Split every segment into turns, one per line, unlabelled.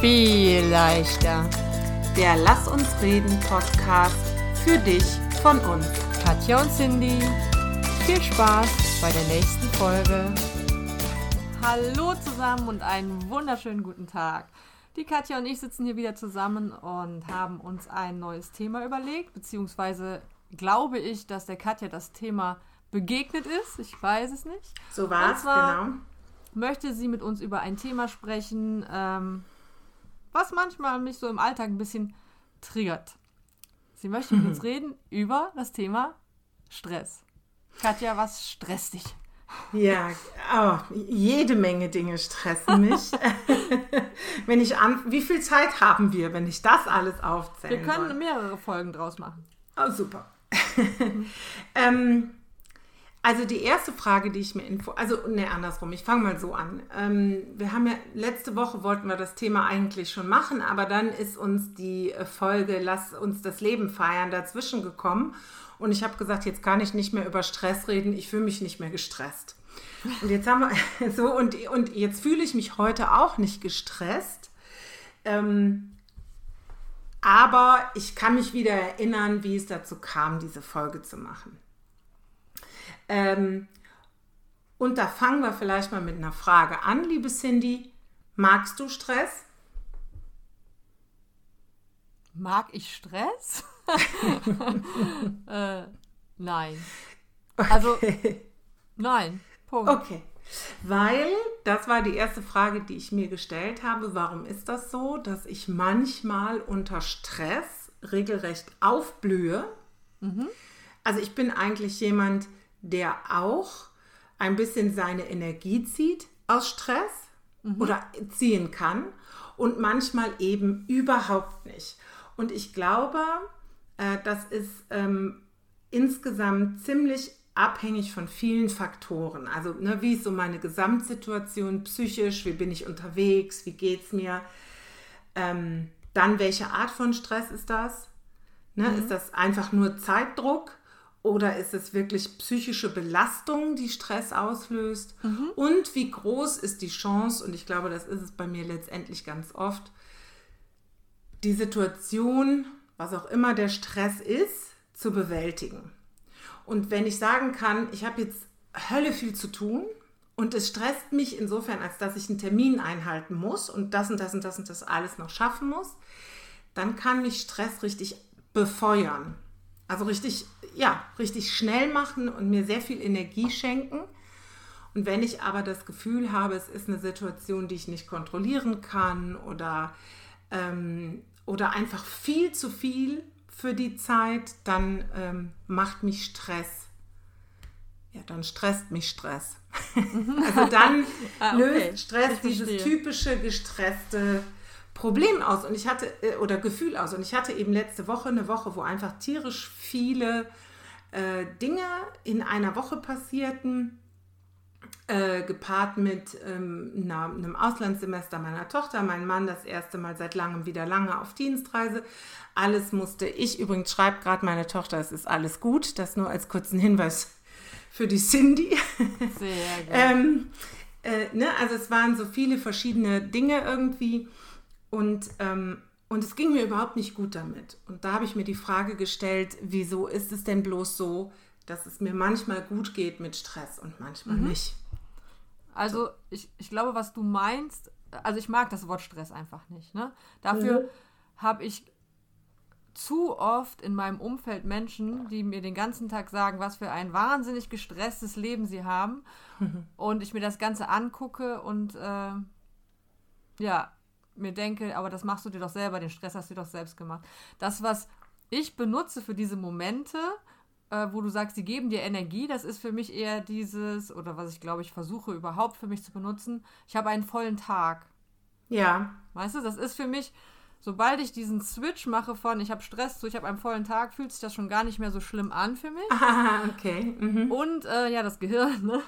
viel leichter.
Der Lass uns reden Podcast für dich von uns.
Katja und Cindy, viel Spaß bei der nächsten Folge. Hallo zusammen und einen wunderschönen guten Tag. Die Katja und ich sitzen hier wieder zusammen und haben uns ein neues Thema überlegt, beziehungsweise glaube ich, dass der Katja das Thema begegnet ist. Ich weiß es nicht.
So war es, genau.
Möchte sie mit uns über ein Thema sprechen, ähm, was manchmal mich so im Alltag ein bisschen triggert. Sie möchte mit uns reden über das Thema Stress. Katja, was stresst dich?
Ja, oh, jede Menge Dinge stressen mich. wenn ich an, wie viel Zeit haben wir, wenn ich das alles aufzähle?
Wir können soll? mehrere Folgen draus machen.
Oh, super. ähm, also die erste Frage, die ich mir info, also ne andersrum, ich fange mal so an. Ähm, wir haben ja letzte Woche wollten wir das Thema eigentlich schon machen, aber dann ist uns die Folge Lass uns das Leben feiern dazwischen gekommen und ich habe gesagt, jetzt kann ich nicht mehr über Stress reden, ich fühle mich nicht mehr gestresst. Und jetzt haben wir so und, und jetzt fühle ich mich heute auch nicht gestresst. Ähm, aber ich kann mich wieder erinnern, wie es dazu kam, diese Folge zu machen. Ähm, und da fangen wir vielleicht mal mit einer Frage an, liebe Cindy. Magst du Stress?
Mag ich Stress? äh, nein.
Okay.
Also, nein. Punkt.
Okay. Weil, das war die erste Frage, die ich mir gestellt habe. Warum ist das so, dass ich manchmal unter Stress regelrecht aufblühe? Mhm. Also ich bin eigentlich jemand, der auch ein bisschen seine Energie zieht aus Stress mhm. oder ziehen kann und manchmal eben überhaupt nicht. Und ich glaube, äh, das ist ähm, insgesamt ziemlich abhängig von vielen Faktoren. Also ne, wie ist so meine Gesamtsituation psychisch, wie bin ich unterwegs, wie geht es mir. Ähm, dann welche Art von Stress ist das? Ne, mhm. Ist das einfach nur Zeitdruck? Oder ist es wirklich psychische Belastung, die Stress auslöst? Mhm. Und wie groß ist die Chance, und ich glaube, das ist es bei mir letztendlich ganz oft, die Situation, was auch immer der Stress ist, zu bewältigen. Und wenn ich sagen kann, ich habe jetzt Hölle viel zu tun und es stresst mich insofern, als dass ich einen Termin einhalten muss und das und das und das und das alles noch schaffen muss, dann kann mich Stress richtig befeuern. Also richtig, ja, richtig schnell machen und mir sehr viel Energie schenken. Und wenn ich aber das Gefühl habe, es ist eine Situation, die ich nicht kontrollieren kann oder, ähm, oder einfach viel zu viel für die Zeit, dann ähm, macht mich Stress. Ja, dann stresst mich Stress. also dann ah, okay. löst Stress dieses typische gestresste Problem aus und ich hatte äh, oder Gefühl aus und ich hatte eben letzte Woche eine Woche, wo einfach tierisch viele äh, Dinge in einer Woche passierten, äh, gepaart mit ähm, einer, einem Auslandssemester meiner Tochter, mein Mann das erste Mal seit langem wieder lange auf Dienstreise. Alles musste ich, übrigens schreibt gerade meine Tochter, es ist alles gut, das nur als kurzen Hinweis für die Cindy.
Sehr gut.
ähm, äh, ne, also es waren so viele verschiedene Dinge irgendwie. Und, ähm, und es ging mir überhaupt nicht gut damit. Und da habe ich mir die Frage gestellt, wieso ist es denn bloß so, dass es mir manchmal gut geht mit Stress und manchmal mhm. nicht.
Also ich, ich glaube, was du meinst, also ich mag das Wort Stress einfach nicht. Ne? Dafür mhm. habe ich zu oft in meinem Umfeld Menschen, die mir den ganzen Tag sagen, was für ein wahnsinnig gestresstes Leben sie haben. Mhm. Und ich mir das Ganze angucke und äh, ja, mir denke, aber das machst du dir doch selber, den Stress hast du dir doch selbst gemacht. Das, was ich benutze für diese Momente, äh, wo du sagst, sie geben dir Energie, das ist für mich eher dieses, oder was ich glaube, ich versuche überhaupt für mich zu benutzen, ich habe einen vollen Tag.
Ja.
Weißt du, das ist für mich, sobald ich diesen Switch mache von, ich habe Stress zu, ich habe einen vollen Tag, fühlt sich das schon gar nicht mehr so schlimm an für mich.
Ah, okay. Mhm.
Und äh, ja, das Gehirn, ne?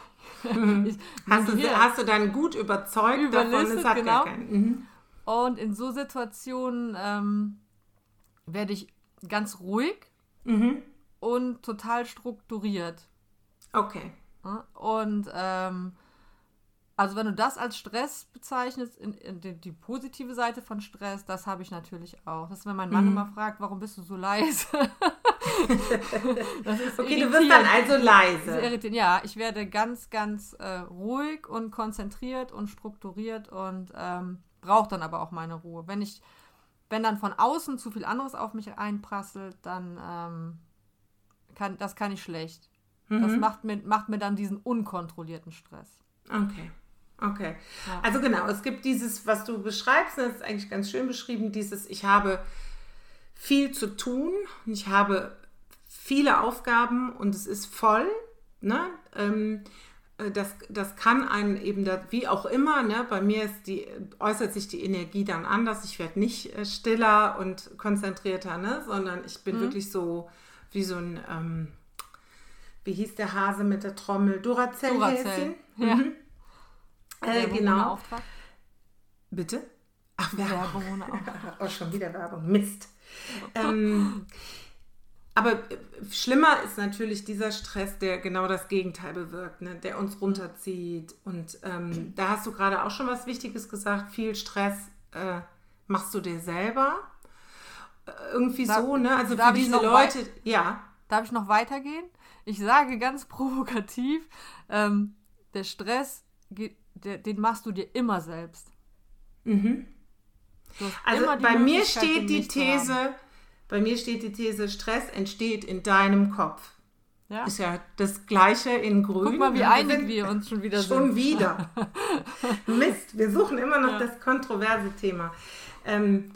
Mhm. Ich, hast, du, Gehirn hast du dann gut überzeugt davon, es hat genau. gar keinen. Mhm.
Und in so Situationen ähm, werde ich ganz ruhig mhm. und total strukturiert.
Okay.
Und ähm, Also wenn du das als Stress bezeichnest, in, in die, die, positive Seite von Stress, das habe ich natürlich auch. Das ist, wenn mein Mann mhm. immer fragt, warum bist du so leise?
okay, du wirst dann also leise.
Ja, ich werde ganz, ganz äh, ruhig und konzentriert und strukturiert und ähm, brauche dann aber auch meine Ruhe. Wenn ich, wenn dann von außen zu viel anderes auf mich einprasselt, dann ähm, kann das kann ich schlecht. Mhm. Das macht mir, macht mir dann diesen unkontrollierten Stress.
Okay. Okay. Ja. Also genau, es gibt dieses, was du beschreibst, das ist eigentlich ganz schön beschrieben, dieses, ich habe viel zu tun, ich habe viele Aufgaben und es ist voll. Ne? Ähm, äh, das, das kann einen eben, da, wie auch immer, ne? bei mir ist die, äußert sich die Energie dann anders. Ich werde nicht äh, stiller und konzentrierter, ne? sondern ich bin mhm. wirklich so wie so ein, ähm, wie hieß der Hase mit der Trommel? Duracell-Häschen. Duracell. Ja. Mhm. Äh, genau. Bitte? Ach, Werbung. Werbung ohne Auftrag. oh, schon wieder Werbung. Mist. ähm, aber äh, schlimmer ist natürlich dieser Stress, der genau das Gegenteil bewirkt, ne? der uns runterzieht. Und ähm, da hast du gerade auch schon was Wichtiges gesagt. Viel Stress äh, machst du dir selber. Äh, irgendwie darf, so, ne? Also für diese Leute, ja.
Darf ich noch weitergehen? Ich sage ganz provokativ, ähm, der Stress geht den machst du dir immer selbst.
Mhm. Also bei mir steht die These, bei mir steht die These, Stress entsteht in deinem Kopf. Ja. Ist ja das Gleiche in Grün.
Guck mal, wie einig wir uns schon wieder
schon sind. Schon wieder. Mist, wir suchen immer noch ja. das kontroverse Thema. Ähm,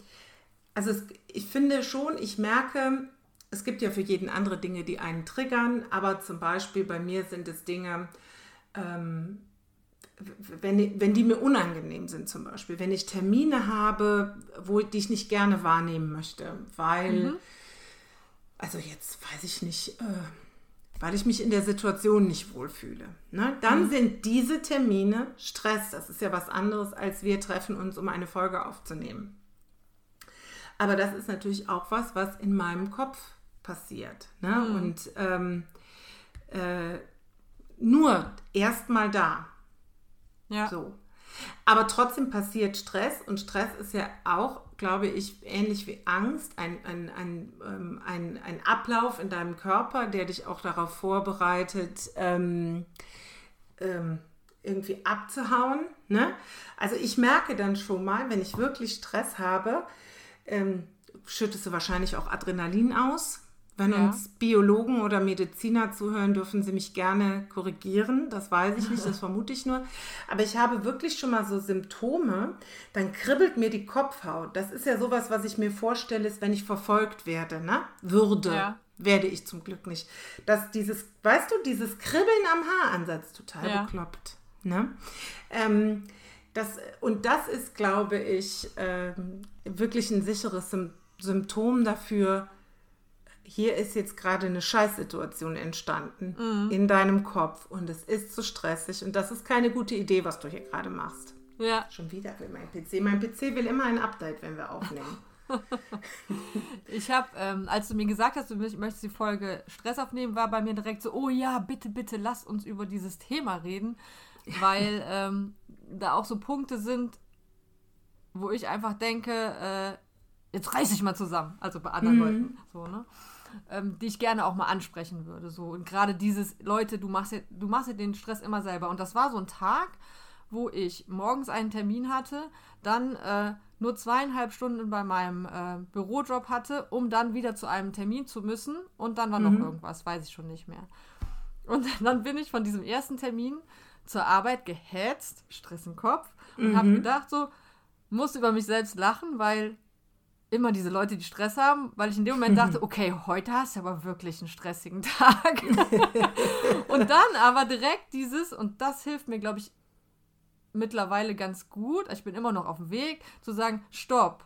also es, ich finde schon, ich merke, es gibt ja für jeden andere Dinge, die einen triggern, aber zum Beispiel bei mir sind es Dinge, ähm, wenn, wenn die mir unangenehm sind zum Beispiel, wenn ich Termine habe, wo die ich nicht gerne wahrnehmen möchte, weil, mhm. also jetzt weiß ich nicht, äh, weil ich mich in der Situation nicht wohlfühle, ne? dann mhm. sind diese Termine Stress. Das ist ja was anderes, als wir treffen uns, um eine Folge aufzunehmen. Aber das ist natürlich auch was, was in meinem Kopf passiert. Ne? Mhm. Und ähm, äh, nur erstmal da. Ja. So. Aber trotzdem passiert Stress und Stress ist ja auch, glaube ich, ähnlich wie Angst, ein, ein, ein, ähm, ein, ein Ablauf in deinem Körper, der dich auch darauf vorbereitet, ähm, ähm, irgendwie abzuhauen. Ne? Also ich merke dann schon mal, wenn ich wirklich Stress habe, ähm, schüttest du wahrscheinlich auch Adrenalin aus. Wenn ja. uns Biologen oder Mediziner zuhören, dürfen sie mich gerne korrigieren. Das weiß ich nicht, das vermute ich nur. Aber ich habe wirklich schon mal so Symptome, dann kribbelt mir die Kopfhaut. Das ist ja sowas, was ich mir vorstelle, ist, wenn ich verfolgt werde, ne? Würde. Ja. Werde ich zum Glück nicht. Dass dieses, weißt du, dieses Kribbeln am Haaransatz total ja. bekloppt. Ne? Ähm, das, und das ist, glaube ich, ähm, wirklich ein sicheres Symptom dafür, hier ist jetzt gerade eine Scheißsituation entstanden mhm. in deinem Kopf und es ist zu stressig und das ist keine gute Idee, was du hier gerade machst. Ja. Schon wieder will mein PC. Mein PC will immer ein Update, wenn wir aufnehmen.
ich habe, ähm, als du mir gesagt hast, du möchtest die Folge Stress aufnehmen, war bei mir direkt so, oh ja, bitte, bitte, lass uns über dieses Thema reden, weil ähm, da auch so Punkte sind, wo ich einfach denke, äh, jetzt reiß ich mal zusammen, also bei anderen mhm. Leuten, so, ne? Ähm, die ich gerne auch mal ansprechen würde. So. Und gerade dieses, Leute, du machst, ja, du machst ja den Stress immer selber. Und das war so ein Tag, wo ich morgens einen Termin hatte, dann äh, nur zweieinhalb Stunden bei meinem äh, Bürojob hatte, um dann wieder zu einem Termin zu müssen. Und dann war mhm. noch irgendwas, weiß ich schon nicht mehr. Und dann bin ich von diesem ersten Termin zur Arbeit gehetzt, Stress im Kopf, und mhm. habe gedacht, so, muss über mich selbst lachen, weil immer diese Leute, die Stress haben, weil ich in dem Moment dachte, okay, heute hast du aber wirklich einen stressigen Tag. und dann aber direkt dieses, und das hilft mir, glaube ich, mittlerweile ganz gut, ich bin immer noch auf dem Weg, zu sagen, stopp.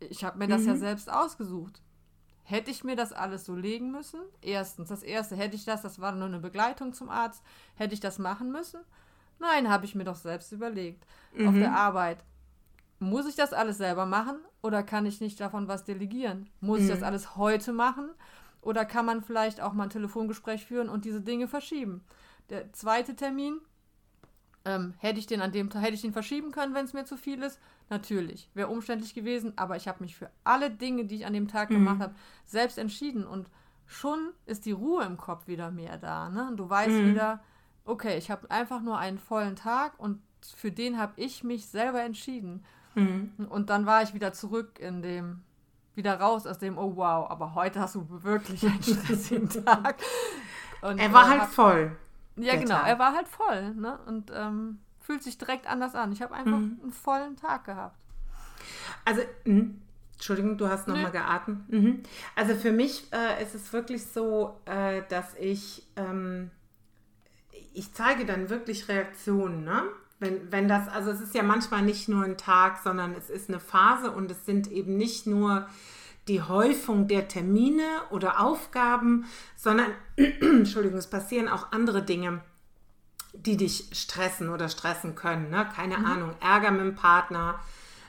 Ich habe mir das mhm. ja selbst ausgesucht. Hätte ich mir das alles so legen müssen? Erstens, das erste, hätte ich das, das war nur eine Begleitung zum Arzt, hätte ich das machen müssen? Nein, habe ich mir doch selbst überlegt. Mhm. Auf der Arbeit muss ich das alles selber machen oder kann ich nicht davon was delegieren? Muss mhm. ich das mhm. alles heute machen oder kann man vielleicht auch mal ein Telefongespräch führen und diese Dinge verschieben? Der zweite Termin, Ähm, hätte ich den an dem Tag, hätte ich den verschieben können, wenn es mir zu viel ist? Natürlich. Wäre umständlich gewesen, aber ich habe mich für alle Dinge, die ich an dem Tag mhm. gemacht habe, selbst entschieden und schon ist die Ruhe im Kopf wieder mehr da. Ne? Und du weißt mhm. wieder, okay, ich habe einfach nur einen vollen Tag und für den habe ich mich selber entschieden. Mhm. Und dann war ich wieder zurück in dem, wieder raus aus dem, oh wow, aber heute hast du wirklich einen stressigen Tag.
Und, er war äh, halt hab, voll.
Ja, genau, Tag. er war halt voll. Ne? Und ähm, fühlt sich direkt anders an. Ich habe einfach mhm. einen vollen Tag gehabt.
Also, mh. Entschuldigung, du hast nochmal geatmet. Mhm. Also für mich äh, ist es wirklich so, äh, dass ich, ähm, ich zeige dann wirklich Reaktionen, ne? Wenn, wenn das, also es ist ja manchmal nicht nur ein Tag, sondern es ist eine Phase und es sind eben nicht nur die Häufung der Termine oder Aufgaben, sondern, Entschuldigung, es passieren auch andere Dinge, die dich stressen oder stressen können. Ne? Keine mhm. Ahnung, Ärger mit dem Partner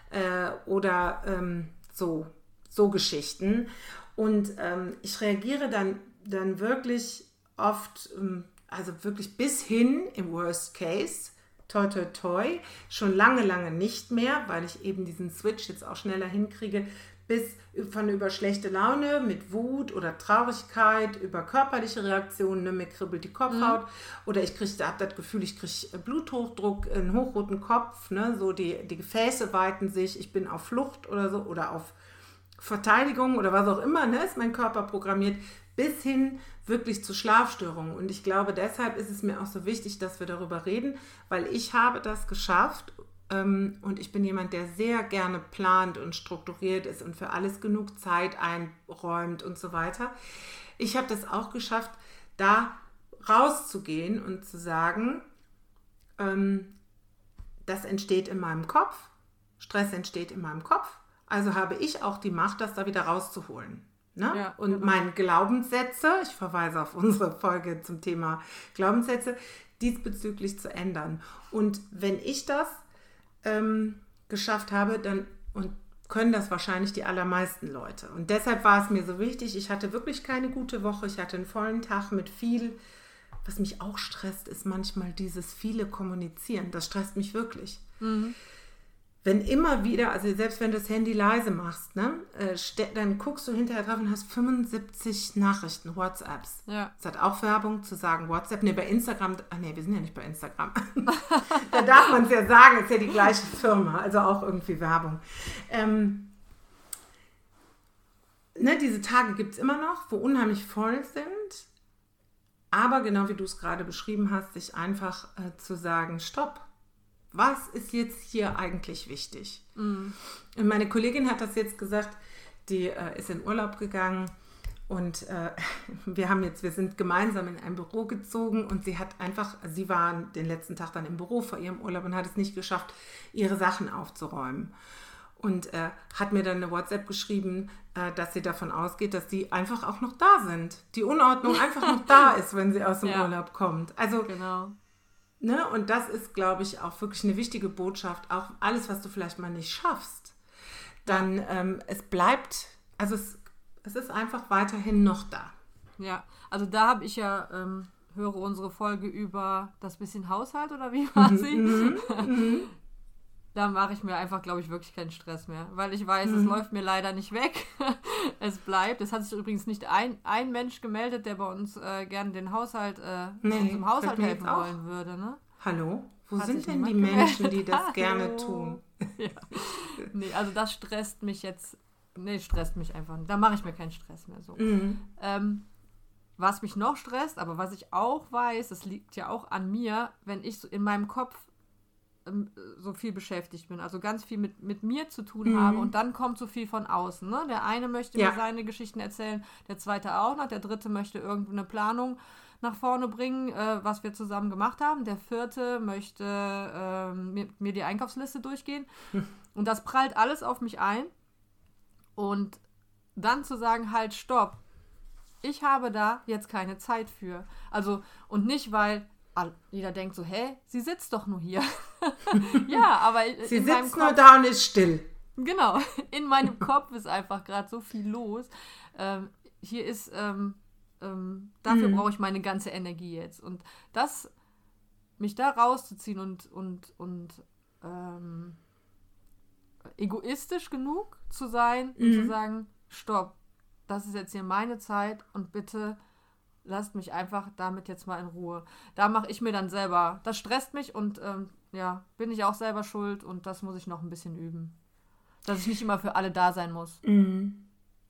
äh, oder ähm, so, so Geschichten. Und ähm, ich reagiere dann, dann wirklich oft, ähm, also wirklich bis hin im Worst Case, toi toi toi, schon lange, lange nicht mehr, weil ich eben diesen Switch jetzt auch schneller hinkriege, bis von über schlechte Laune mit Wut oder Traurigkeit, über körperliche Reaktionen, ne, mir kribbelt die Kopfhaut mhm. oder ich kriege habe das Gefühl, ich kriege Bluthochdruck, einen hochroten Kopf, ne, so die, die Gefäße weiten sich, ich bin auf Flucht oder so oder auf Verteidigung oder was auch immer, ne, ist mein Körper programmiert, bis hin wirklich zu Schlafstörungen. Und ich glaube, deshalb ist es mir auch so wichtig, dass wir darüber reden, weil ich habe das geschafft ähm, und ich bin jemand, der sehr gerne plant und strukturiert ist und für alles genug Zeit einräumt und so weiter. Ich habe das auch geschafft, da rauszugehen und zu sagen, ähm, das entsteht in meinem Kopf, Stress entsteht in meinem Kopf, also habe ich auch die Macht, das da wieder rauszuholen. Ne? Ja, und genau. meine Glaubenssätze, ich verweise auf unsere Folge zum Thema Glaubenssätze, diesbezüglich zu ändern. Und wenn ich das ähm, geschafft habe, dann und können das wahrscheinlich die allermeisten Leute. Und deshalb war es mir so wichtig, ich hatte wirklich keine gute Woche, ich hatte einen vollen Tag mit viel, was mich auch stresst, ist manchmal dieses viele Kommunizieren. Das stresst mich wirklich. Mhm wenn immer wieder, also selbst wenn du das Handy leise machst, ne, äh, dann guckst du hinterher drauf und hast 75 Nachrichten, WhatsApps. Ja. Es hat auch Werbung zu sagen, WhatsApp, ne, bei Instagram, ach nee, wir sind ja nicht bei Instagram. da darf man es ja sagen, ist ja die gleiche Firma, also auch irgendwie Werbung. Ähm, ne, diese Tage gibt es immer noch, wo unheimlich voll sind. Aber genau wie du es gerade beschrieben hast, sich einfach äh, zu sagen, stopp, was ist jetzt hier eigentlich wichtig? Mhm. Und meine Kollegin hat das jetzt gesagt, die äh, ist in Urlaub gegangen und äh, wir haben jetzt, wir sind gemeinsam in ein Büro gezogen und sie hat einfach, sie war den letzten Tag dann im Büro vor ihrem Urlaub und hat es nicht geschafft, ihre Sachen aufzuräumen. Und äh, hat mir dann eine WhatsApp geschrieben, äh, dass sie davon ausgeht, dass die einfach auch noch da sind. Die Unordnung einfach noch da ist, wenn sie aus dem ja. Urlaub kommt. Also genau. Ne? Und das ist, glaube ich, auch wirklich eine wichtige Botschaft. Auch alles, was du vielleicht mal nicht schaffst, dann ähm, es bleibt, also es, es ist einfach weiterhin noch da.
Ja, also da habe ich ja, ähm, höre unsere Folge über das bisschen Haushalt oder wie war mhm, sie? Da mache ich mir einfach, glaube ich, wirklich keinen Stress mehr, weil ich weiß, mhm. es läuft mir leider nicht weg. es bleibt. Es hat sich übrigens nicht ein, ein Mensch gemeldet, der bei uns äh, gerne den Haushalt, äh, nee, im Haushalt helfen wollen würde. Ne?
Hallo? Wo hat sind denn die Menschen, die das gerne tun?
ja. Nee, also das stresst mich jetzt. Nee, stresst mich einfach. Da mache ich mir keinen Stress mehr so. Mhm. Ähm, was mich noch stresst, aber was ich auch weiß, das liegt ja auch an mir, wenn ich so in meinem Kopf ähm, so viel beschäftigt bin, also ganz viel mit, mit mir zu tun mhm. habe und dann kommt so viel von außen. Ne? Der eine möchte ja. mir seine Geschichten erzählen, der zweite auch noch, der dritte möchte irgendeine Planung nach vorne bringen, äh, was wir zusammen gemacht haben. Der vierte möchte äh, mir, mir, die Einkaufsliste durchgehen. Und das prallt alles auf mich ein. Und dann zu sagen, halt, stopp. Ich habe da jetzt keine Zeit für. Also, und nicht, weil jeder denkt so, hä, sie sitzt doch nur hier. ja, aber
sie sitzt Kopf, nur da und ist still.
Genau, in meinem Kopf ist einfach gerade so viel los. Ähm, hier ist, ähm, ähm, dafür mhm. brauche ich meine ganze Energie jetzt. Und das mich da rauszuziehen und, und, und ähm, egoistisch genug zu sein und zu sagen, stopp, das ist jetzt hier meine Zeit und bitte lasst mich einfach damit jetzt mal in Ruhe. Da mache ich mir dann selber, das stresst mich und ähm, ja, bin ich auch selber schuld und das muss ich noch ein bisschen üben. Dass ich nicht immer für alle da sein muss.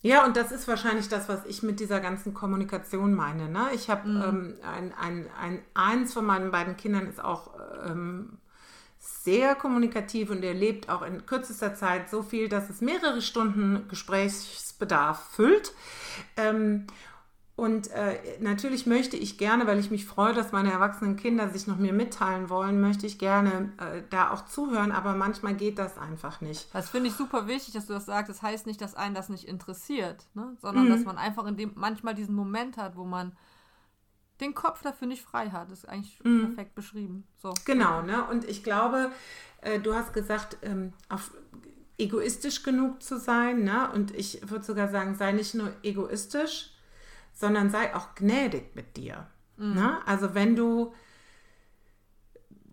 Ja, und das ist wahrscheinlich das, was ich mit dieser ganzen Kommunikation meine. Ne? Ich habe ähm, ein, ein, ein, eins von meinen beiden Kindern ist auch ähm, sehr kommunikativ und er lebt auch in kürzester Zeit so viel, dass es mehrere Stunden Gesprächsbedarf füllt. Ähm, und äh, natürlich möchte ich gerne, weil ich mich freue, dass meine erwachsenen Kinder sich noch mir mitteilen wollen, möchte ich gerne äh, da auch zuhören, aber manchmal geht das einfach nicht.
Das finde ich super wichtig, dass du das sagst. Das heißt nicht, dass einen das nicht interessiert, ne? sondern dass man einfach in dem manchmal diesen Moment hat, wo man den Kopf dafür nicht frei hat. Das ist eigentlich perfekt beschrieben. So.
Genau, ne? Und ich glaube, äh, du hast gesagt, ähm, auf egoistisch genug zu sein, ne? Und ich würde sogar sagen, sei nicht nur egoistisch, sondern sei auch gnädig mit dir. Ne? Also wenn du,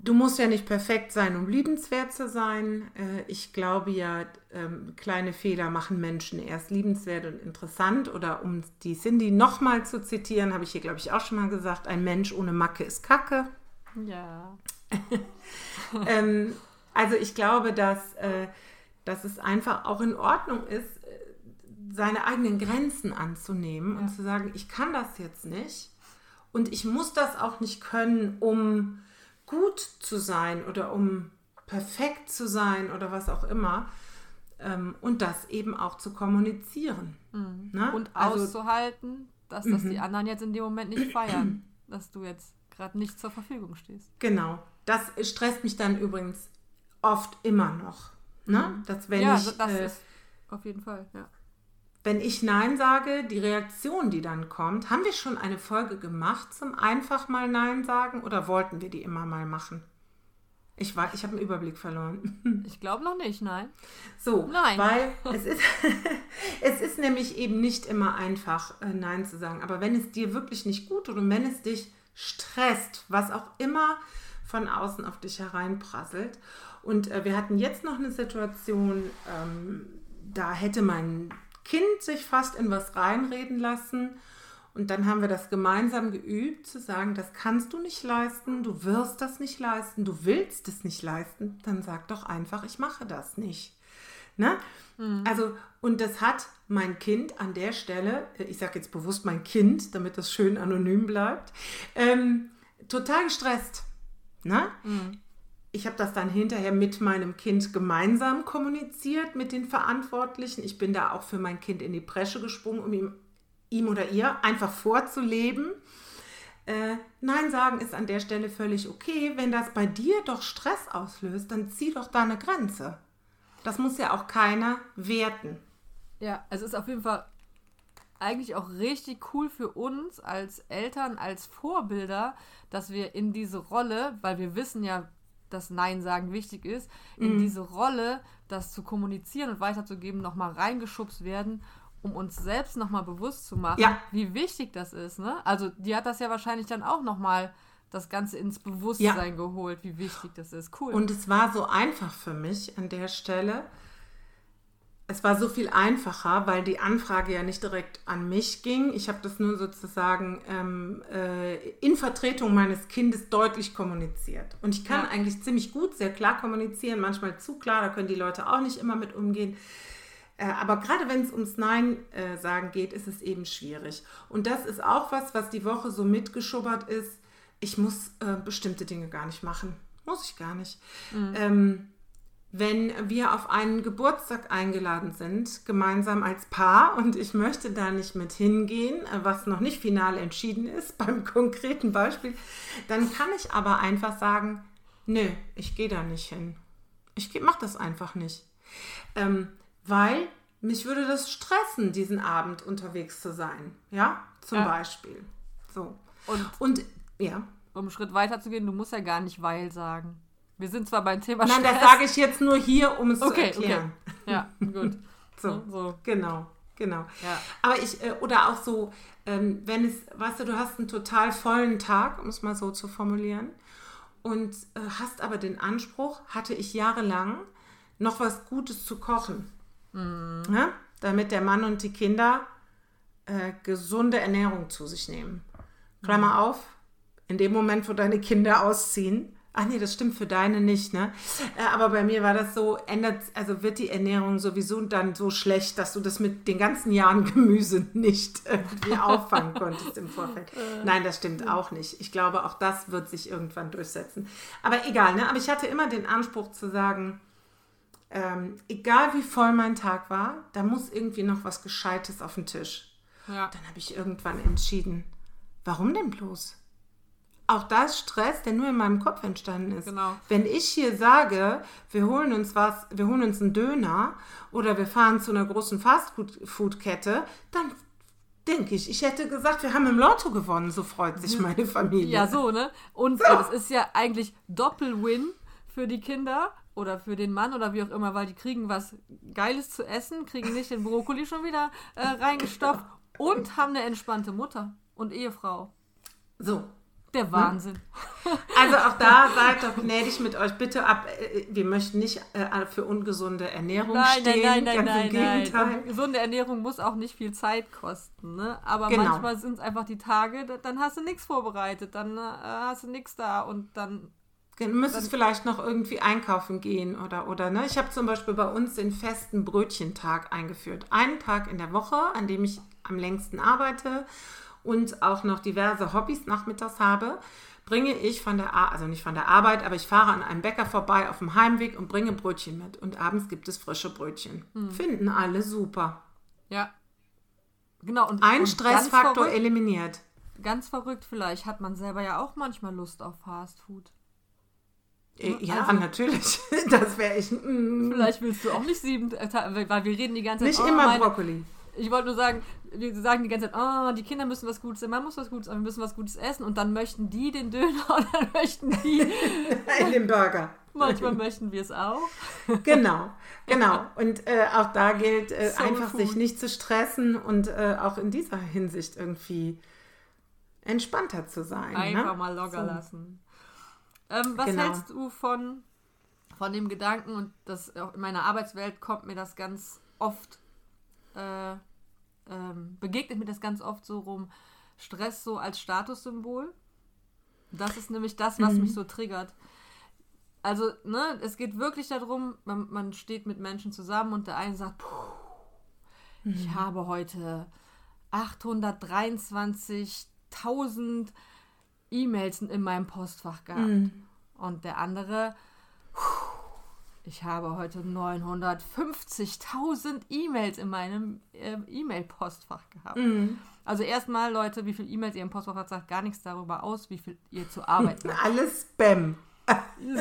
du musst ja nicht perfekt sein, um liebenswert zu sein. Äh, ich glaube ja, ähm, kleine Fehler machen Menschen erst liebenswert und interessant. Oder um die Cindy nochmal zu zitieren, habe ich hier, glaube ich, auch schon mal gesagt, ein Mensch ohne Macke ist Kacke.
Ja.
ähm, also ich glaube, dass, äh, dass es einfach auch in Ordnung ist, seine eigenen Grenzen anzunehmen und zu sagen, ich kann das jetzt nicht und ich muss das auch nicht können, um gut zu sein oder um perfekt zu sein oder was auch immer. Ähm, und das eben auch zu kommunizieren. Ne?
Und
Also-
auszuhalten, dass das die anderen jetzt in dem Moment nicht feiern. dass du jetzt gerade nicht zur Verfügung stehst.
Genau. Das stresst mich dann übrigens oft immer noch. Ne? Dass wenn
ja,
ich,
das
äh,
ist auf jeden Fall, ja.
Wenn ich Nein sage, die Reaktion, die dann kommt, haben wir schon eine Folge gemacht zum einfach mal Nein sagen oder wollten wir die immer mal machen? Ich, war- ich habe einen Überblick verloren.
Ich glaube noch nicht, nein.
So,
Nein.
weil es ist, es ist nämlich eben nicht immer einfach, äh, Nein zu sagen. Aber wenn es dir wirklich nicht gut tut und wenn es dich stresst, was auch immer von außen auf dich hereinprasselt. Und äh, wir hatten jetzt noch eine Situation, ähm, da hätte mein Kind sich fast in was reinreden lassen. Und dann haben wir das gemeinsam geübt, zu sagen, das kannst du nicht leisten, du wirst das nicht leisten, du willst es nicht leisten, dann sag doch einfach, ich mache das nicht. Ne? Also, und das hat mein Kind an der Stelle, äh, ich sage jetzt bewusst mein Kind, damit das schön anonym bleibt, ähm, total gestresst. Ne? Ich habe das dann hinterher mit meinem Kind gemeinsam kommuniziert, mit den Verantwortlichen. Ich bin da auch für mein Kind in die Bresche gesprungen, um ihm, ihm oder ihr einfach vorzuleben. Äh, Nein sagen ist an der Stelle völlig okay. Wenn das bei dir doch Stress auslöst, dann zieh doch da eine Grenze. Das muss ja auch keiner werten.
Ja, es ist auf jeden Fall eigentlich auch richtig cool für uns als Eltern, als Vorbilder, dass wir in diese Rolle, weil wir wissen ja, dass Nein sagen wichtig ist,
Mhm.
in diese Rolle, das zu kommunizieren und weiterzugeben, nochmal reingeschubst werden, um uns selbst nochmal bewusst zu machen,
Ja.
wie wichtig das ist. Ne? Also die hat das ja wahrscheinlich dann auch nochmal das Ganze ins Bewusstsein geholt, wie wichtig das ist. Cool.
Und es war so einfach für mich an der Stelle. Es war so viel einfacher, weil die Anfrage ja nicht direkt an mich ging. Ich habe das nur sozusagen ähm, äh, in Vertretung meines Kindes deutlich kommuniziert. Und ich kann
Ja.
eigentlich ziemlich gut, sehr klar kommunizieren, manchmal zu klar, da können die Leute auch nicht immer mit umgehen. Äh, aber gerade wenn es ums Nein äh, sagen geht, ist es eben schwierig. Und das ist auch was, was die Woche so mitgeschubbert ist. Ich muss äh, bestimmte Dinge gar nicht machen. Muss ich gar nicht. Ähm, wenn wir auf einen Geburtstag eingeladen sind, gemeinsam als Paar, und ich möchte da nicht mit hingehen, was noch nicht final entschieden ist, beim konkreten Beispiel, dann kann ich aber einfach sagen, nö, ich gehe da nicht hin. Ich mache das einfach nicht. Ähm, weil mich würde das stressen, diesen Abend unterwegs zu sein. Ja, zum
Ja.
Beispiel. So.
Und
Und ja.
um einen Schritt weiter zu gehen, du musst ja gar nicht weil sagen. Wir sind zwar beim Thema
Nein, das
Stress-
sage ich jetzt nur hier, um es
Okay,
zu erklären.
okay. Ja, gut.
So.
so.
Genau, genau.
Ja.
Aber ich, äh, oder auch so, ähm, wenn es, weißt du, du hast einen total vollen Tag, um es mal so zu formulieren. und äh, hast aber den Anspruch, hatte ich jahrelang, noch was Gutes zu kochen. Ja? Damit der Mann und die Kinder äh, gesunde Ernährung zu sich nehmen. Klammer auf, in dem Moment, wo deine Kinder ausziehen, ach nee, das stimmt für deine nicht, ne? Äh, aber bei mir war das so, ändert, also wird die Ernährung sowieso dann so schlecht, dass du das mit den ganzen Jahren Gemüse nicht irgendwie auffangen konntest im Vorfeld. Nein, das stimmt auch nicht. Ich glaube, auch das wird sich irgendwann durchsetzen. Aber egal, ne? Aber ich hatte immer den Anspruch zu sagen, ähm, egal wie voll mein Tag war, da muss irgendwie noch was Gescheites auf den Tisch.
Ja.
Dann habe ich irgendwann entschieden, warum denn bloß? Auch da ist Stress, der nur in meinem Kopf entstanden ist.
Genau.
Wenn ich hier sage, wir holen uns was, wir holen uns einen Döner oder wir fahren zu einer großen Fastfood-Kette, dann denke ich, ich hätte gesagt, wir haben im Lotto gewonnen, so freut sich meine Familie.
Ja, so, ne? Und äh, das ist ja eigentlich Doppel-Win für die Kinder oder für den Mann oder wie auch immer, weil die kriegen was Geiles zu essen, kriegen nicht den Brokkoli schon wieder äh, reingestopft und haben eine entspannte Mutter und Ehefrau.
So.
Der Wahnsinn.
Also auch da seid doch gnädig mit euch bitte ab. Äh, Wir möchten nicht äh, für ungesunde Ernährung
Nein, nein,
stehen.
nein, nein, nein, nein. Und Gesunde Ernährung muss auch nicht viel Zeit kosten, ne? Aber
Genau.
manchmal sind es einfach die Tage, da- dann hast du nichts vorbereitet, dann äh, hast du nichts da und dann
Du müsstest vielleicht noch irgendwie einkaufen gehen oder, oder ne? Ich habe zum Beispiel bei uns den festen Brötchentag eingeführt. Einen Tag in der Woche, an dem ich am längsten arbeite und auch noch diverse Hobbys nachmittags habe, bringe ich von der, Ar also nicht von der Arbeit, aber ich fahre an einem Bäcker vorbei auf dem Heimweg und bringe Brötchen mit. Und abends gibt es frische Brötchen. Finden alle super.
ja. Genau. Und,
Ein
und
Stressfaktor
verrückt,
eliminiert.
ganz verrückt, vielleicht hat man selber ja auch manchmal Lust auf Fast Food.
Äh, Ja,
Also-
natürlich. Das wäre ich. mm,
Vielleicht willst du auch nicht sieben, äh, weil wir reden die ganze Zeit.
Nicht
oh,
immer
meine-
Brokkoli.
Ich wollte nur sagen, wir sagen die ganze Zeit, oh, die Kinder müssen was Gutes essen, man muss was Gutes, wir müssen was Gutes essen und dann möchten die den Döner und dann möchten die,
In dem Burger.
manchmal möchten wir es auch.
Genau, genau. Und äh, auch da gilt, äh,
Soul
einfach
Food.
sich nicht zu stressen und äh, auch in dieser Hinsicht irgendwie entspannter zu sein.
Einfach
ne?
mal locker
So.
lassen. Ähm, was
Genau.
hältst du von, von dem Gedanken, und das auch in meiner Arbeitswelt kommt mir das ganz oft, äh, ähm, begegnet mir das ganz oft so rum, Stress so als Statussymbol. Das ist nämlich das, was mich so triggert. Also, ne, es geht wirklich darum, man, man steht mit Menschen zusammen und der eine sagt, Puh, ich habe heute 823.000 E-Mails in meinem Postfach gehabt. Und der andere, "Puh, ich habe heute 950.000 E-Mails in meinem äh, E-Mail-Postfach gehabt. Also erstmal, Leute, wie viel E-Mails ihr im Postfach habt, sagt gar nichts darüber aus, wie viel ihr zu arbeiten habt.
Alles Spam.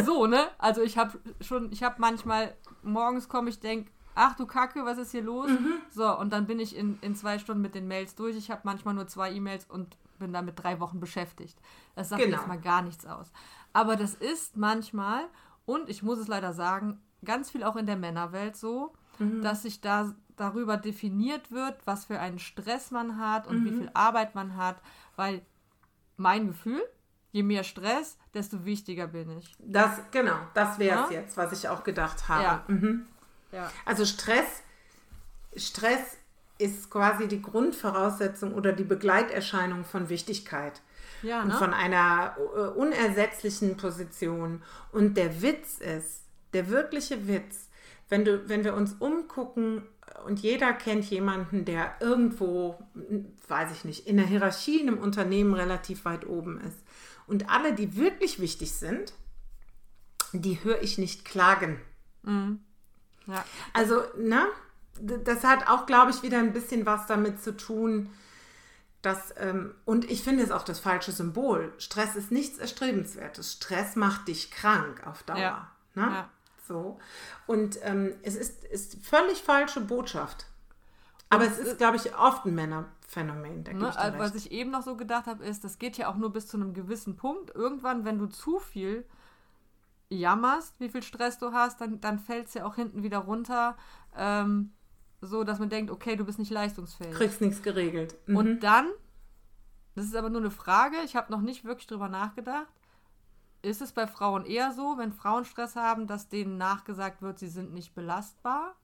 So, ne? Also ich habe schon, ich habe manchmal, morgens komme ich, denke, ach du Kacke, was ist hier los? So, und dann bin ich in, in zwei Stunden mit den Mails durch. Ich habe manchmal nur zwei E-Mails und bin damit drei Wochen beschäftigt. Das sagt
Genau.
jetzt mal gar nichts aus. Aber das ist manchmal, und ich muss es leider sagen, ganz viel auch in der Männerwelt so, dass sich da darüber definiert wird, was für einen Stress man hat und wie viel Arbeit man hat, weil mein Gefühl, je mehr Stress, desto wichtiger bin ich.
Das, genau, das wäre es
Ja?
jetzt, was ich auch gedacht habe.
Ja.
Mhm.
Ja.
Also Stress, Stress ist quasi die Grundvoraussetzung oder die Begleiterscheinung von Wichtigkeit.
Ja,
und
ne?
von einer äh, unersetzlichen Position. Und der Witz ist, der wirkliche Witz, wenn, du, wenn wir uns umgucken und jeder kennt jemanden, der irgendwo, weiß ich nicht, in der Hierarchie in einem Unternehmen relativ weit oben ist. Und alle, die wirklich wichtig sind, die höre ich nicht klagen.
ja.
Also, ne? Das hat auch, glaube ich, wieder ein bisschen was damit zu tun, dass, ähm, und ich finde es auch das falsche Symbol. Stress ist nichts Erstrebenswertes. Stress macht dich krank auf Dauer.
Ja.
Ne?
Ja.
So. Und ähm, es ist, ist völlig falsche Botschaft. Aber es ist, glaube ich, oft ein Männerphänomen.
Ne?
ich
Also,
recht.
was ich eben noch so gedacht habe, ist, das geht ja auch nur bis zu einem gewissen Punkt. Irgendwann, wenn du zu viel jammerst, wie viel Stress du hast, dann, dann fällt es ja auch hinten wieder runter, ähm, so dass man denkt, okay, du bist nicht leistungsfähig.
Kriegst nichts geregelt. Mhm.
Und dann, das ist aber nur eine Frage, ich habe noch nicht wirklich drüber nachgedacht, ist es bei Frauen eher so, wenn Frauen Stress haben, dass denen nachgesagt wird, sie sind nicht belastbar,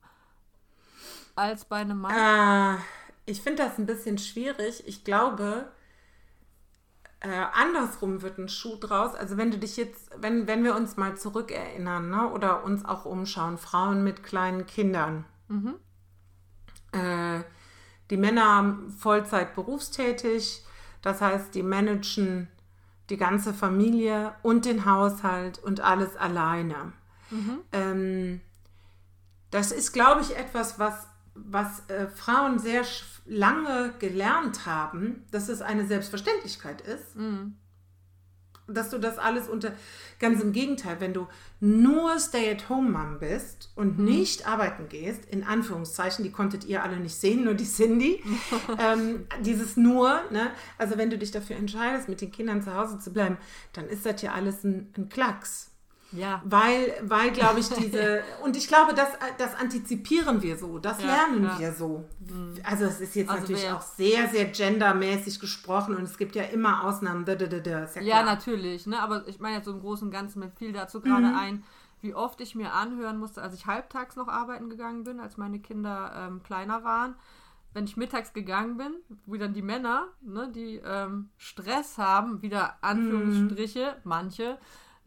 als bei einem Mann?
Äh, ich finde das ein bisschen schwierig. Ich glaube, äh, andersrum wird ein Schuh draus. Also wenn du dich jetzt, wenn, wenn wir uns mal zurückerinnern, ne, oder uns auch umschauen, Frauen mit kleinen Kindern.
Mhm.
Äh, die Männer Vollzeit berufstätig, das heißt, die managen die ganze Familie und den Haushalt und alles alleine.
Mhm.
Ähm, das ist, glaube ich, etwas, was, was äh, Frauen sehr lange gelernt haben, dass es eine Selbstverständlichkeit ist,
Mhm.
Dass du das alles unter. Ganz im Gegenteil, wenn du nur Stay-at-Home-Mom bist und nicht arbeiten gehst, in Anführungszeichen, die konntet ihr alle nicht sehen, nur die Cindy, ähm, dieses nur, ne? also wenn du dich dafür entscheidest, mit den Kindern zu Hause zu bleiben, dann ist das ja alles ein, ein Klacks.
Ja.
Weil, weil glaube ich, diese, und ich glaube, das, das antizipieren wir so, das
Ja,
lernen
ja.
wir so. Also es ist jetzt
Also
natürlich
wer-
auch sehr, sehr gendermäßig gesprochen und es gibt ja immer Ausnahmen. Da, da, da, ja,
Ja, natürlich, ne? Aber ich meine jetzt so im Großen und Ganzen, mir fiel dazu gerade
Mhm.
ein, wie oft ich mir anhören musste, als ich halbtags noch arbeiten gegangen bin, als meine Kinder ähm, kleiner waren. Wenn ich mittags gegangen bin, wo dann die Männer, ne, die ähm, Stress haben, wieder Anführungsstriche, manche,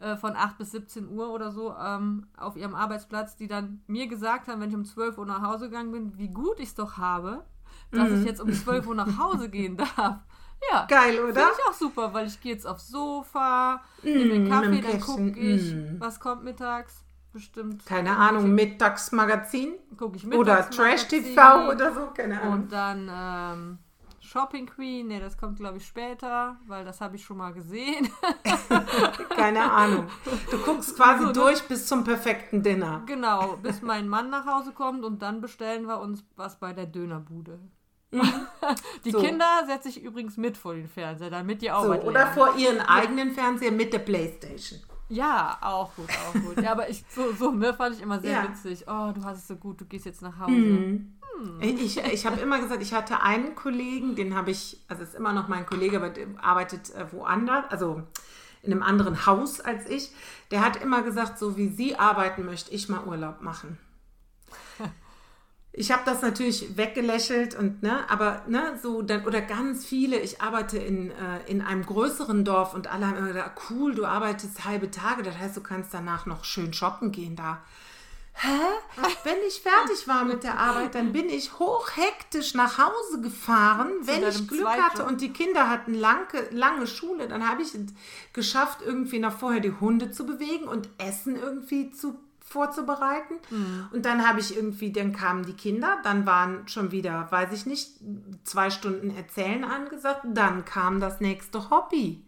äh, von 8 bis 17 Uhr oder so ähm, auf ihrem Arbeitsplatz, die dann mir gesagt haben, wenn ich um 12 Uhr nach Hause gegangen bin, wie gut ich es doch habe, dass
Mhm.
ich jetzt um 12 Uhr nach Hause gehen darf. Ja,
Geil,
Finde
oder?
ich auch super, weil ich gehe jetzt aufs Sofa, nehme mir
Mm,
Kaffee, dann gucke ich,
mm.
was kommt mittags. Bestimmt.
Keine Ahnung, Mittagsmagazin
Gucke ich
oder
Mittagsmagazin
Trash-TV oder so, keine Ahnung.
Und dann ähm, Shopping Queen. Nee, das kommt, glaube ich, später, weil das habe ich schon mal gesehen.
Keine Ahnung. Du guckst quasi
So, ne?
durch bis zum perfekten Dinner.
genau, bis mein Mann nach Hause kommt und dann bestellen wir uns was bei der Dönerbude. Die
So.
Kinder setze ich übrigens mit vor den Fernseher, damit die auch
So, oder vor ihren eigenen Fernseher mit der Playstation.
Ja, auch gut, auch gut. Ja, aber ich, so, so ne, fand ich immer sehr
Ja.
witzig. Oh, du hast es so gut, du gehst jetzt nach Hause.
Mhm. Ich, ich habe immer gesagt, ich hatte einen Kollegen, den habe ich, also ist immer noch mein Kollege, aber arbeitet äh, woanders, also in einem anderen Haus als ich. Der hat immer gesagt, so wie sie arbeiten, möchte ich mal Urlaub machen. Ich habe das natürlich weggelächelt und ne, aber ne, so dann oder ganz viele. Ich arbeite in, äh, in einem größeren Dorf und alle haben immer gesagt, cool, du arbeitest halbe Tage, das heißt, du kannst danach noch schön shoppen gehen da. Hä? Wenn ich fertig war mit der Arbeit, dann bin ich hochhektisch nach Hause gefahren. Wenn ich Glück
Zweitjob.
hatte und die Kinder hatten lange, lange Schule, dann habe ich es geschafft, irgendwie noch vorher die Hunde zu bewegen und Essen irgendwie zu vorzubereiten. Und dann habe ich irgendwie, dann kamen die Kinder, dann waren schon wieder, weiß ich nicht, zwei Stunden Erzählen angesagt, dann kam das nächste Hobby.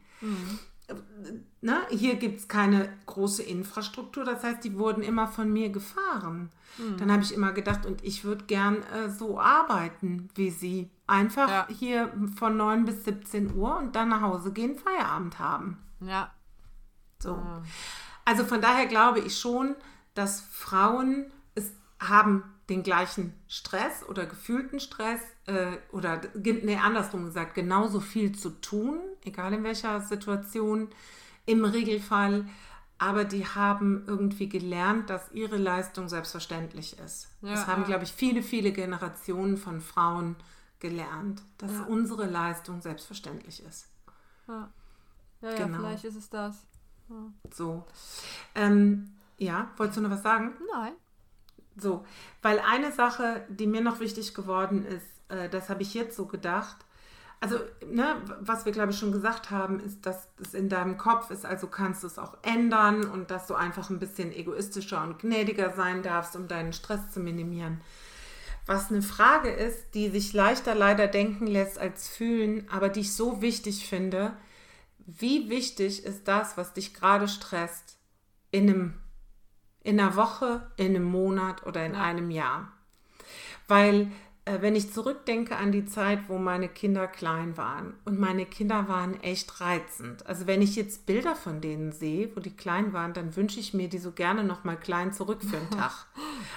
Ne? Hier gibt es keine große Infrastruktur, das heißt, die wurden immer von mir gefahren. Dann habe ich immer gedacht, und ich würde gern äh, so arbeiten wie sie. Einfach
Ja.
hier von 9 bis 17 Uhr und dann nach Hause gehen, Feierabend haben.
Ja.
So.
Ja.
Also von daher glaube ich schon, dass Frauen es haben den gleichen Stress oder gefühlten Stress äh, oder nee, andersrum gesagt, genauso viel zu tun, egal in welcher Situation, im Regelfall, aber die haben irgendwie gelernt, dass ihre Leistung selbstverständlich ist.
Ja,
das haben,
ja.
glaube ich, viele, viele Generationen von Frauen gelernt, dass
Ja.
unsere Leistung selbstverständlich ist.
Ja, ja,
Genau.
vielleicht ist es das.
So. Ähm, ja, wolltest du noch was sagen?
Nein.
So, weil eine Sache, die mir noch wichtig geworden ist, äh, das habe ich jetzt so gedacht. Also, ne, was wir glaube ich schon gesagt haben, ist, dass es in deinem Kopf ist, also kannst du es auch ändern und dass du einfach ein bisschen egoistischer und gnädiger sein darfst, um deinen Stress zu minimieren. Was eine Frage ist, die sich leichter leider denken lässt als fühlen, aber die ich so wichtig finde. Wie wichtig ist das, was dich gerade stresst, in einem in einer Woche, in einem Monat oder in einem Jahr. Weil wenn ich zurückdenke an die Zeit, wo meine Kinder klein waren und meine Kinder waren echt reizend. Also wenn ich jetzt Bilder von denen sehe, wo die klein waren, dann wünsche ich mir die so gerne noch mal klein zurück für einen Tag.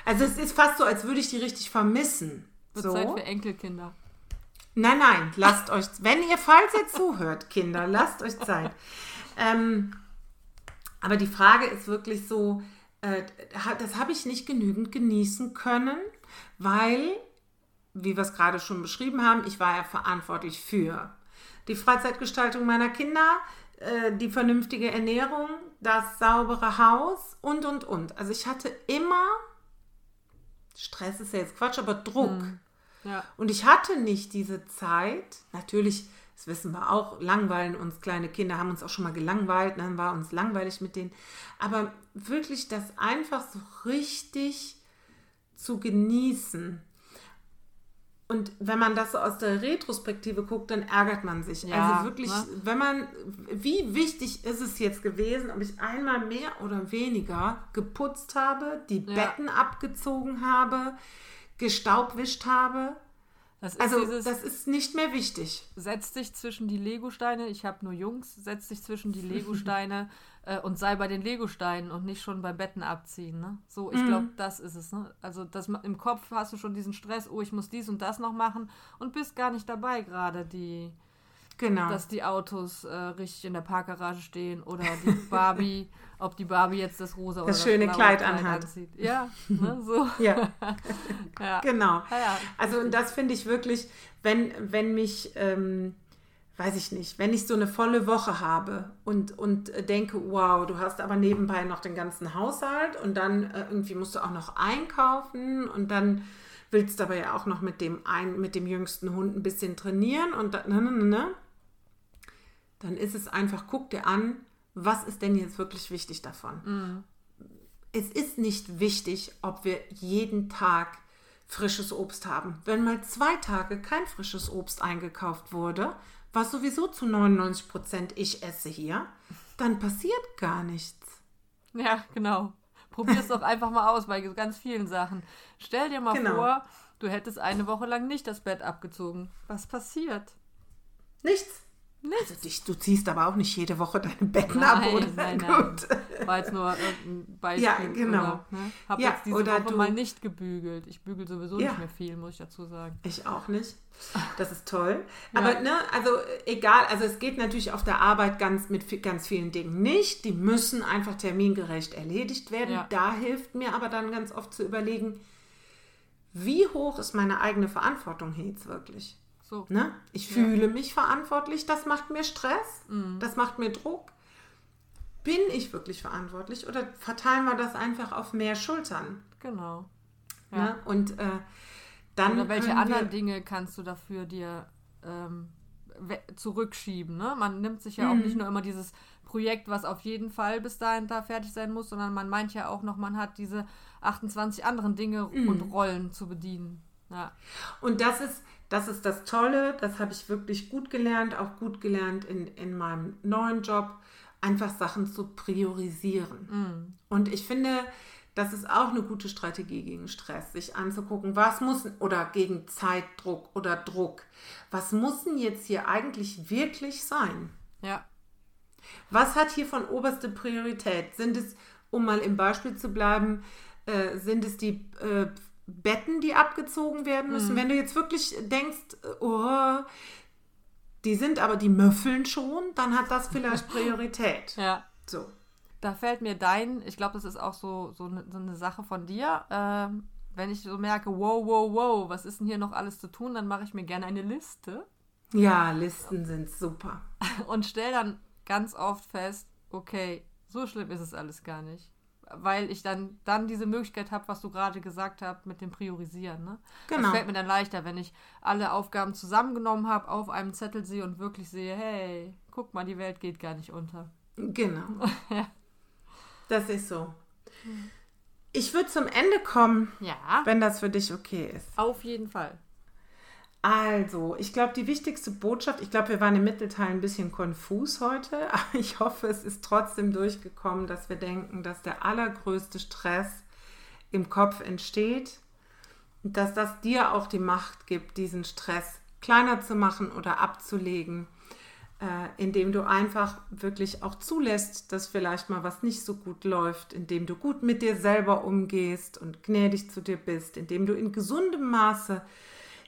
Also es ist fast so, als würde ich die richtig vermissen.
Wird
So.
Zeit für Enkelkinder.
Nein, nein, lasst euch, wenn ihr, falls ihr zuhört, Kinder, lasst euch Zeit. Ähm, Aber die Frage ist wirklich so, äh, das habe ich nicht genügend genießen können, weil, wie wir es gerade schon beschrieben haben, ich war ja verantwortlich für die Freizeitgestaltung meiner Kinder, äh, die vernünftige Ernährung, das saubere Haus und, und, und. Also ich hatte immer, Stress ist ja jetzt Quatsch, aber Druck. Hm. Ja. Und ich hatte nicht diese Zeit, natürlich, das wissen wir auch, langweilen uns kleine Kinder, haben uns auch schon mal gelangweilt, dann war uns langweilig mit denen. Aber wirklich das einfach so richtig zu genießen. Und wenn man das so aus der Retrospektive guckt, dann ärgert man sich. Ja, also wirklich, ne? wenn man, wie wichtig ist es jetzt gewesen, ob ich einmal mehr oder weniger geputzt habe, die ja. Betten abgezogen habe, gestaubwischt habe, das also dieses, das ist nicht mehr wichtig.
Setz dich zwischen die Legosteine, ich habe nur Jungs, setz dich zwischen die Legosteine äh, und sei bei den Legosteinen und nicht schon beim Betten abziehen. Ne? So, ich glaube, mhm. das ist es. Ne? Also das, im Kopf hast du schon diesen Stress, oh, ich muss dies und das noch machen und bist gar nicht dabei gerade, die Genau. Dass die Autos äh, richtig in der Parkgarage stehen oder die Barbie, ob die Barbie jetzt das rosa das oder schöne das Kleid, Kleid anhat. Anzieht. Ja, ne, so.
ja. ja. Genau. Ja, Also und das finde ich wirklich, wenn, wenn mich, ähm, weiß ich nicht, wenn ich so eine volle Woche habe und, und denke, wow, du hast aber nebenbei noch den ganzen Haushalt und dann äh, irgendwie musst du auch noch einkaufen und dann willst du aber ja auch noch mit dem, ein, mit dem jüngsten Hund ein bisschen trainieren und da, ne, ne, ne, ne dann ist es einfach, guck dir an, was ist denn jetzt wirklich wichtig davon? Mhm. Es ist nicht wichtig, ob wir jeden Tag frisches Obst haben. Wenn mal zwei Tage kein frisches Obst eingekauft wurde, was sowieso zu 99 Prozent ich esse hier, dann passiert gar nichts.
Ja, genau. Probier es doch einfach mal aus bei ganz vielen Sachen. Stell dir mal genau. vor, du hättest eine Woche lang nicht das Bett abgezogen. Was passiert?
Nichts. Also dich, du ziehst aber auch nicht jede Woche deine Betten nein, ab, oder? Nein, nein.
War jetzt nur ein Beispiel. Ja, genau. Oder, ne? Habe ja, jetzt diese Woche du, mal nicht gebügelt. Ich bügel sowieso ja. nicht mehr viel, muss ich dazu sagen.
Ich auch nicht. Das ist toll. ja. Aber ne, also egal, also es geht natürlich auf der Arbeit ganz mit ganz vielen Dingen nicht. Die müssen einfach termingerecht erledigt werden. Ja. Da hilft mir aber dann ganz oft zu überlegen, wie hoch ist meine eigene Verantwortung jetzt wirklich? So. Ne? Ich fühle mich verantwortlich, das macht mir Stress, mhm. das macht mir Druck. Bin ich wirklich verantwortlich oder verteilen wir das einfach auf mehr Schultern?
Genau.
Ne? Ja. Ne? Und äh, dann.
Oder welche anderen Dinge kannst du dafür dir ähm, zurückschieben? Ne? Man nimmt sich ja mhm. auch nicht nur immer dieses Projekt, was auf jeden Fall bis dahin da fertig sein muss, sondern man meint ja auch noch, man hat diese 28 anderen Dinge mhm. und Rollen zu bedienen. Ja.
Und das ist, das ist das Tolle, das habe ich wirklich gut gelernt, auch gut gelernt in, in meinem neuen Job, einfach Sachen zu priorisieren. Mm. Und ich finde, das ist auch eine gute Strategie gegen Stress, sich anzugucken, was muss oder gegen Zeitdruck oder Druck, was muss denn jetzt hier eigentlich wirklich sein?
Ja.
Was hat hier von oberste Priorität? Sind es, um mal im Beispiel zu bleiben, äh, sind es die äh, Betten, die abgezogen werden müssen. Mhm. Wenn du jetzt wirklich denkst, oh, die sind aber, die müffeln schon, dann hat das vielleicht Priorität.
ja. So. Da fällt mir dein, ich glaube, das ist auch so, so, eine, so eine Sache von dir. Ähm, wenn ich so merke, wow, wow, wow, was ist denn hier noch alles zu tun, dann mache ich mir gerne eine Liste.
Ja, Listen sind super.
Und stelle dann ganz oft fest, okay, so schlimm ist es alles gar nicht weil ich dann, dann diese Möglichkeit habe, was du gerade gesagt hast, mit dem Priorisieren. Ne? Genau. Das fällt mir dann leichter, wenn ich alle Aufgaben zusammengenommen habe, auf einem Zettel sehe und wirklich sehe, hey, guck mal, die Welt geht gar nicht unter.
Genau. ja. Das ist so. Ich würde zum Ende kommen, ja. wenn das für dich okay ist.
Auf jeden Fall.
Also, ich glaube, die wichtigste Botschaft, ich glaube, wir waren im Mittelteil ein bisschen konfus heute, aber ich hoffe, es ist trotzdem durchgekommen, dass wir denken, dass der allergrößte Stress im Kopf entsteht dass das dir auch die Macht gibt, diesen Stress kleiner zu machen oder abzulegen, äh, indem du einfach wirklich auch zulässt, dass vielleicht mal was nicht so gut läuft, indem du gut mit dir selber umgehst und gnädig zu dir bist, indem du in gesundem Maße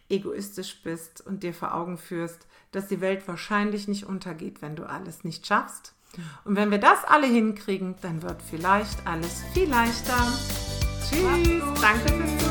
egoistisch bist und dir vor Augen führst, dass die Welt wahrscheinlich nicht untergeht, wenn du alles nicht schaffst. Und wenn wir das alle hinkriegen, dann wird vielleicht alles viel leichter. Tschüss, danke fürs Zuschauen.